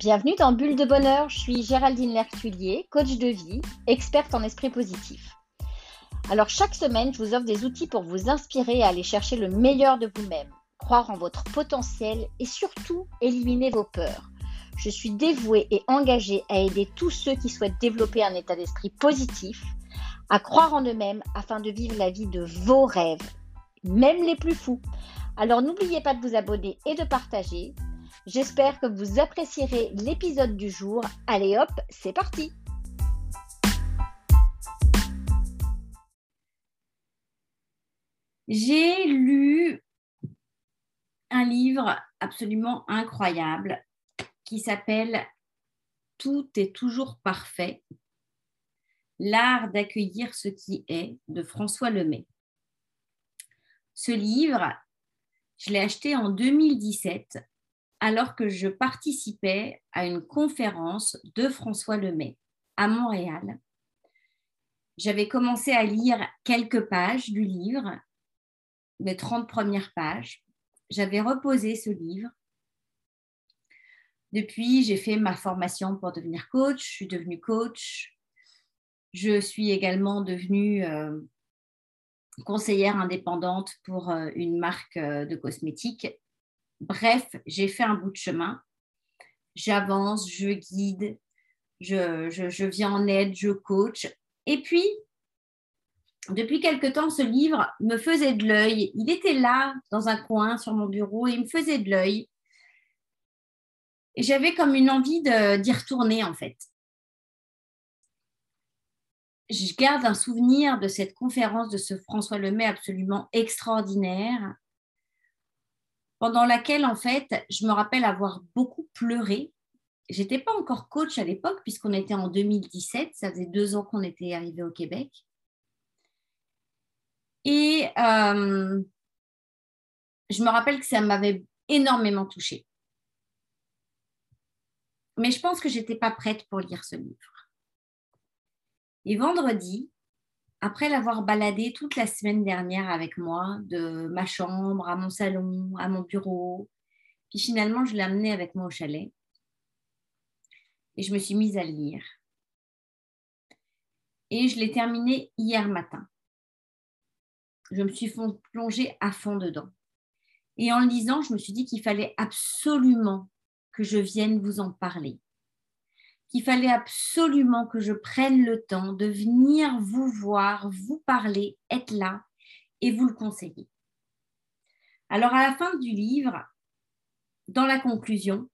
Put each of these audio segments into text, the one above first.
Bienvenue dans Bulle de Bonheur, je suis Géraldine Lertulier, coach de vie, experte en esprit positif. Alors chaque semaine, je vous offre des outils pour vous inspirer à aller chercher le meilleur de vous-même, croire en votre potentiel et surtout éliminer vos peurs. Je suis dévouée et engagée à aider tous ceux qui souhaitent développer un état d'esprit positif, à croire en eux-mêmes afin de vivre la vie de vos rêves, même les plus fous. Alors n'oubliez pas de vous abonner et de partager. J'espère que vous apprécierez l'épisode du jour. Allez hop, c'est parti J'ai lu un livre absolument incroyable qui s'appelle Tout est toujours parfait, l'art d'accueillir ce qui est de François Lemay. Ce livre, je l'ai acheté en 2017 alors que je participais à une conférence de François Lemay à Montréal. J'avais commencé à lire quelques pages du livre, les 30 premières pages. J'avais reposé ce livre. Depuis, j'ai fait ma formation pour devenir coach. Je suis devenue coach. Je suis également devenue euh, conseillère indépendante pour euh, une marque euh, de cosmétiques Bref, j'ai fait un bout de chemin. J'avance, je guide, je, viens en aide, je coach. Et puis, depuis quelque temps, ce livre me faisait de l'œil. Il était là, dans un coin sur mon bureau, et il me faisait de l'œil. Et j'avais comme une envie d'y retourner, en fait. Je garde un souvenir de cette conférence de ce François Lemay absolument extraordinaire pendant laquelle, en fait, je me rappelle avoir beaucoup pleuré. J'étais pas encore coach à l'époque, puisqu'on était en 2017, ça faisait deux ans qu'on était arrivé au Québec. Et euh, je me rappelle que ça m'avait énormément touchée. Mais je pense que je n'étais pas prête pour lire ce livre. Et vendredi, après l'avoir baladé toute la semaine dernière avec moi, de ma chambre à mon salon, à mon bureau, puis finalement, je l'ai amené avec moi au chalet et je me suis mise à lire. Et je l'ai terminé hier matin. Je me suis plongée à fond dedans. Et en le lisant, je me suis dit qu'il fallait absolument que je vienne vous en parler qu'il fallait absolument que je prenne le temps de venir vous voir, vous parler, être là et vous le conseiller. Alors à la fin du livre, dans la conclusion,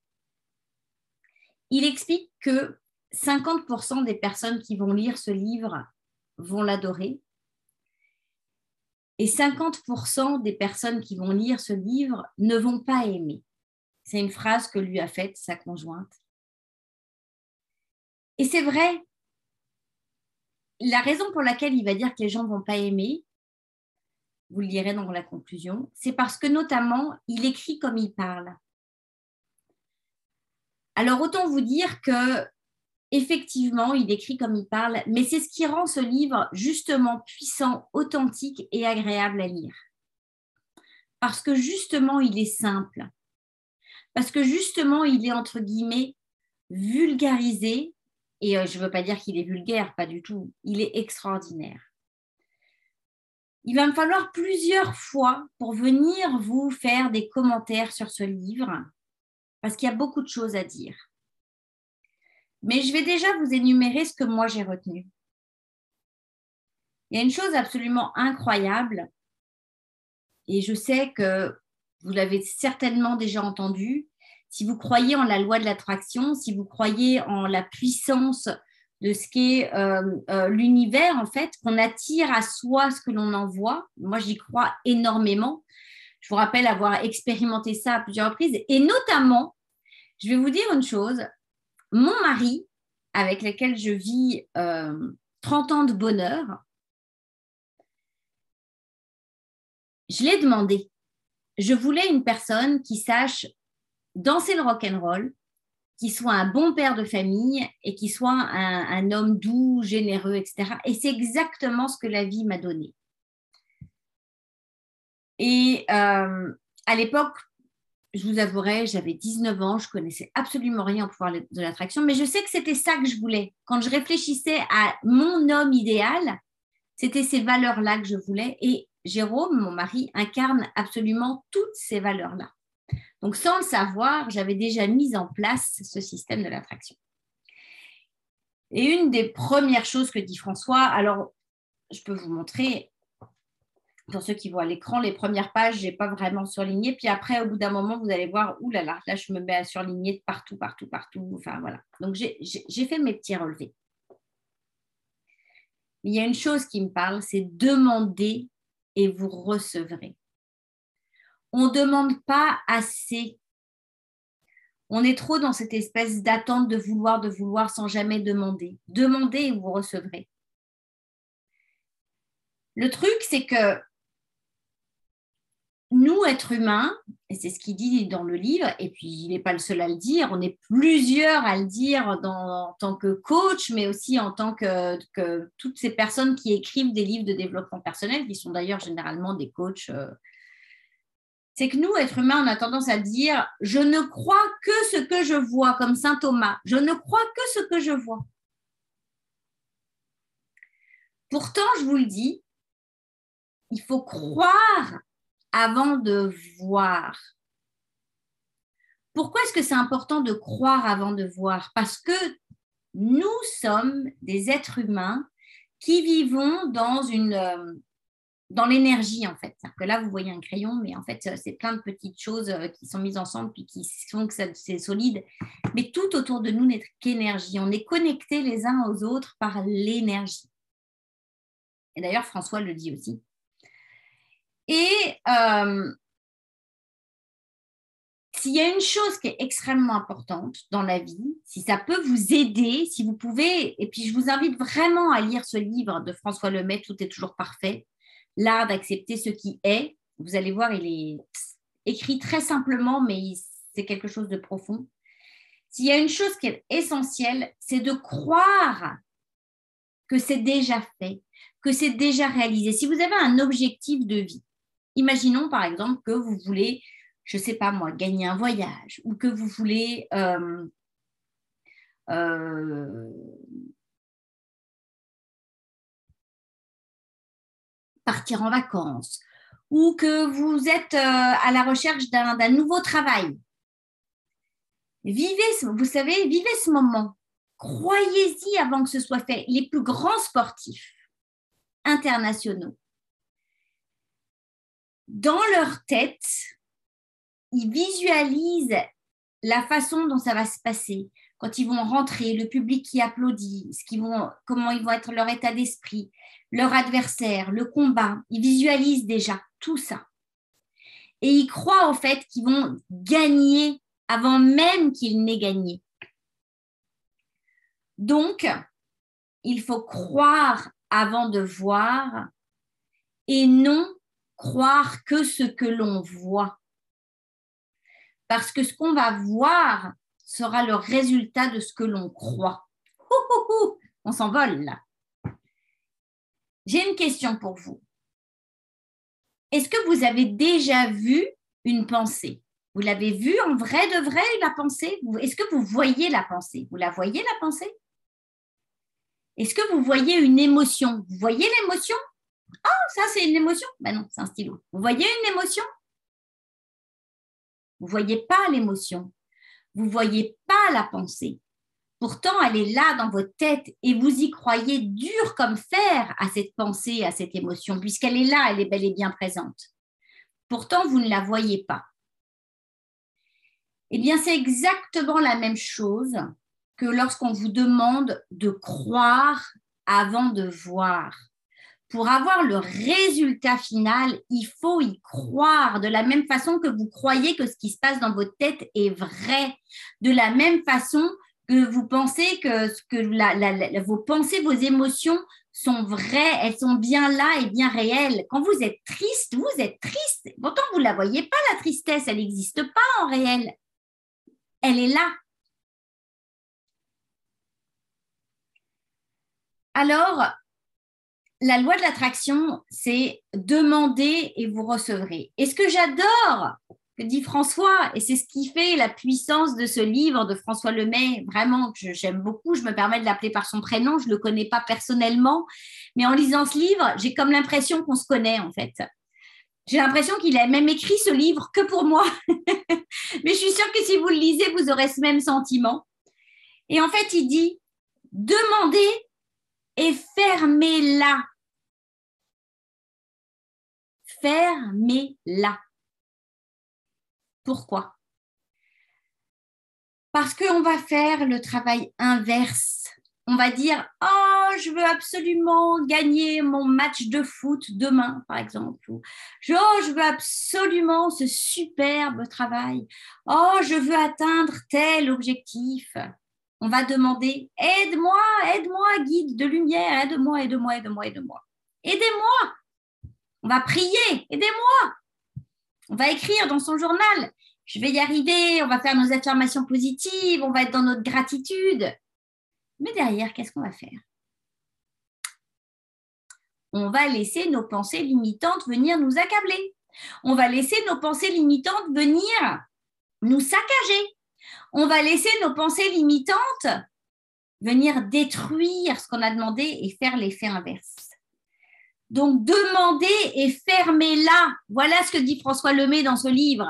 il explique que 50% des personnes qui vont lire ce livre vont l'adorer et 50% des personnes qui vont lire ce livre ne vont pas aimer. C'est une phrase que lui a faite sa conjointe. Et c'est vrai, la raison pour laquelle il va dire que les gens ne vont pas aimer, vous le lirez dans la conclusion, c'est parce que notamment, il écrit comme il parle. Alors autant vous dire que effectivement, il écrit comme il parle, mais c'est ce qui rend ce livre justement puissant, authentique et agréable à lire. Parce que justement, il est simple. Parce que justement, il est entre guillemets vulgarisé et euh, je ne veux pas dire qu'il est vulgaire, pas du tout. Il est extraordinaire. Il va me falloir plusieurs fois pour venir vous faire des commentaires sur ce livre, parce qu'il y a beaucoup de choses à dire. Mais je vais déjà vous énumérer ce que moi j'ai retenu. Il y a une chose absolument incroyable, et je sais que vous l'avez certainement déjà entendu, si vous croyez en la loi de l'attraction, si vous croyez en la puissance de ce qu'est euh, euh, l'univers, en fait, qu'on attire à soi ce que l'on envoie, moi j'y crois énormément. Je vous rappelle avoir expérimenté ça à plusieurs reprises. Et notamment, je vais vous dire une chose, mon mari, avec lequel je vis 30 euh, ans de bonheur, je l'ai demandé. Je voulais une personne qui sache danser le rock and roll, qui soit un bon père de famille et qui soit un, homme doux, généreux, etc. Et c'est exactement ce que la vie m'a donné. Et euh, à l'époque, je vous avouerai, j'avais 19 ans, je connaissais absolument rien au pouvoir de l'attraction, mais je sais que c'était ça que je voulais. Quand je réfléchissais à mon homme idéal, c'était ces valeurs-là que je voulais. Et Jérôme, mon mari, incarne absolument toutes ces valeurs-là. Donc, sans le savoir, j'avais déjà mis en place ce système de l'attraction. Et une des premières choses que dit François, alors je peux vous montrer, pour ceux qui voient l'écran, les premières pages, je n'ai pas vraiment surligné. Puis après, au bout d'un moment, vous allez voir, ouh là je me mets à surligner partout, partout, partout. Voilà. Donc, j'ai fait mes petits relevés. il y a une chose qui me parle, c'est demander et vous recevrez. On ne demande pas assez. On est trop dans cette espèce d'attente de vouloir, de vouloir sans jamais demander. Demandez et vous recevrez. Le truc, c'est que nous, êtres humains, et c'est ce qu'il dit dans le livre, et puis il n'est pas le seul à le dire, on est plusieurs à le dire en tant que coach, mais aussi en tant que, toutes ces personnes qui écrivent des livres de développement personnel, qui sont d'ailleurs généralement des coachs. C'est que nous, êtres humains, on a tendance à dire je ne crois que ce que je vois, comme saint Thomas, je ne crois que ce que je vois. Pourtant, je vous le dis, il faut croire avant de voir. Pourquoi est-ce que c'est important de croire avant de voir? Parce que nous sommes des êtres humains qui vivons dans une euh, dans l'énergie en fait. Que là vous voyez un crayon, mais en fait c'est plein de petites choses euh, qui sont mises ensemble puis qui font que c'est solide. Mais tout autour de nous n'est qu'énergie. On est connectés les uns aux autres par l'énergie. Et d'ailleurs François le dit aussi. Et euh, s'il y a une chose qui est extrêmement importante dans la vie, si ça peut vous aider, si vous pouvez, et puis je vous invite vraiment à lire ce livre de François Lemay, Tout est toujours parfait, l'art d'accepter ce qui est. Vous allez voir, il est écrit très simplement, mais c'est quelque chose de profond. S'il y a une chose qui est essentielle, c'est de croire que c'est déjà fait, que c'est déjà réalisé. Si vous avez un objectif de vie, Imaginons par exemple que vous voulez, je ne sais pas moi, gagner un voyage ou que vous voulez euh, euh, partir en vacances ou que vous êtes euh, à la recherche d'un nouveau travail. Vivez, vous ce moment. Croyez-y avant que ce soit fait. Les plus grands sportifs internationaux dans leur tête, ils visualisent la façon dont ça va se passer. Quand ils vont rentrer, le public qui applaudit, ce vont, comment ils vont être leur état d'esprit, leur adversaire, le combat. Ils visualisent déjà tout ça. Et ils croient au fait qu'ils vont gagner avant même qu'ils n'aient gagné. Donc, il faut croire avant de voir et non croire que ce que l'on voit. Parce que ce qu'on va voir sera le résultat de ce que l'on croit. on s'envole là. J'ai une question pour vous. Est-ce que vous avez déjà vu une pensée? Vous l'avez vue en vrai de vrai, la pensée? Est-ce que vous voyez la pensée? Vous la voyez, la pensée? Est-ce que vous voyez une émotion? Vous voyez l'émotion? Ah, ça c'est une émotion? Ben non, c'est un stylo. Vous voyez une émotion? Vous ne voyez pas l'émotion. Vous ne voyez pas la pensée. Pourtant, elle est là dans votre tête et vous y croyez dur comme fer à cette pensée, à cette émotion, puisqu'elle est là, elle est bel et bien présente. Pourtant, vous ne la voyez pas. Eh bien, c'est exactement la même chose que lorsqu'on vous demande de croire avant de voir pour avoir le résultat final, il faut y croire de la même façon que vous croyez que ce qui se passe dans votre tête est vrai, de la même façon que vous pensez que, vos pensées, vos émotions sont vraies, elles sont bien là et bien réelles. Quand vous êtes triste, vous êtes triste. Pourtant, vous ne la voyez pas, la tristesse, elle n'existe pas en réel. Elle est là. Alors, la loi de l'attraction, c'est demander et vous recevrez. Et ce que j'adore que dit François, et c'est ce qui fait la puissance de ce livre de François Lemay, vraiment que j'aime beaucoup. Je me permets de l'appeler par son prénom, je ne le connais pas personnellement, mais en lisant ce livre, j'ai comme l'impression qu'on se connaît en fait. J'ai l'impression qu'il a même écrit ce livre que pour moi, mais je suis sûre que si vous le lisez, vous aurez ce même sentiment. Et en fait, il dit demandez et fermez-la. Fermez-la. Pourquoi? Parce qu'on va faire le travail inverse. On va dire Oh, je veux absolument gagner mon match de foot demain, par exemple. oh, je veux absolument ce superbe travail. Oh, je veux atteindre tel objectif. On va demander Aide-moi, aide-moi, guide de lumière, aide-moi, aide-moi, aide-moi, aide-moi. Aidez-moi. On va prier Aidez-moi. On va écrire dans son journal je vais y arriver, on va faire nos affirmations positives, on va être dans notre gratitude. Mais derrière, qu'est-ce qu'on va faire? On va laisser nos pensées limitantes venir nous accabler. On va laisser nos pensées limitantes venir nous saccager. On va laisser nos pensées limitantes venir détruire ce qu'on a demandé et faire l'effet inverse. Donc, demandez et fermez-la. Voilà ce que dit François Lemay dans ce livre.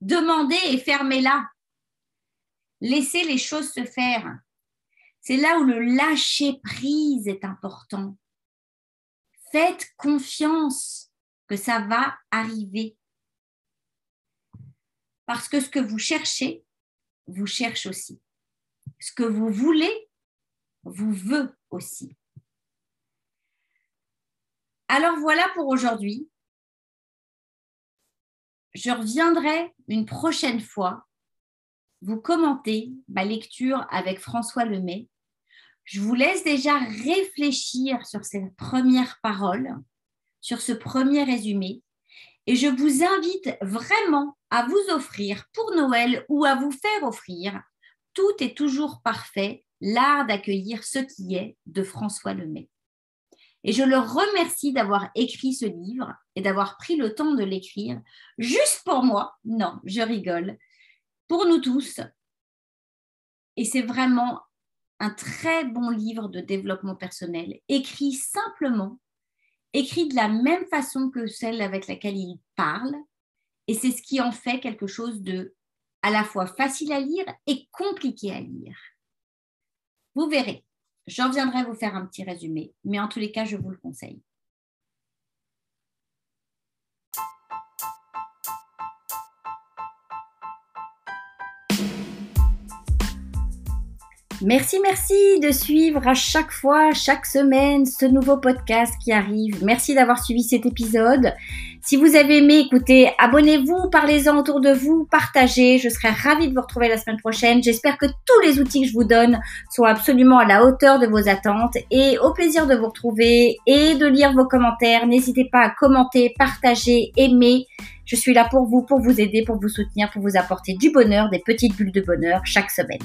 Demandez et fermez-la. Laissez les choses se faire. C'est là où le lâcher prise est important. Faites confiance que ça va arriver. Parce que ce que vous cherchez, vous cherche aussi. Ce que vous voulez, vous veut aussi. Alors voilà pour aujourd'hui je reviendrai une prochaine fois vous commenter ma lecture avec François Lemay. Je vous laisse déjà réfléchir sur ces premières paroles, sur ce premier résumé, et je vous invite vraiment à vous offrir pour Noël ou à vous faire offrir Tout est toujours parfait, l'art d'accueillir ce qui est de François Lemay. Et je le remercie d'avoir écrit ce livre et d'avoir pris le temps de l'écrire juste pour moi. Non, je rigole. Pour nous tous. Et c'est vraiment un très bon livre de développement personnel, écrit simplement, écrit de la même façon que celle avec laquelle il parle. Et c'est ce qui en fait quelque chose de à la fois facile à lire et compliqué à lire. Vous verrez. Je reviendrai vous faire un petit résumé, mais en tous les cas, je vous le conseille. Merci, merci de suivre à chaque fois, chaque semaine, ce nouveau podcast qui arrive. Merci d'avoir suivi cet épisode. Si vous avez aimé, écoutez, abonnez-vous, parlez-en autour de vous, partagez. Je serai ravie de vous retrouver la semaine prochaine. J'espère que tous les outils que je vous donne sont absolument à la hauteur de vos attentes et au plaisir de vous retrouver et de lire vos commentaires. N'hésitez pas à commenter, partager, aimer. Je suis là pour vous, pour vous aider, pour vous soutenir, pour vous apporter du bonheur, des petites bulles de bonheur chaque semaine.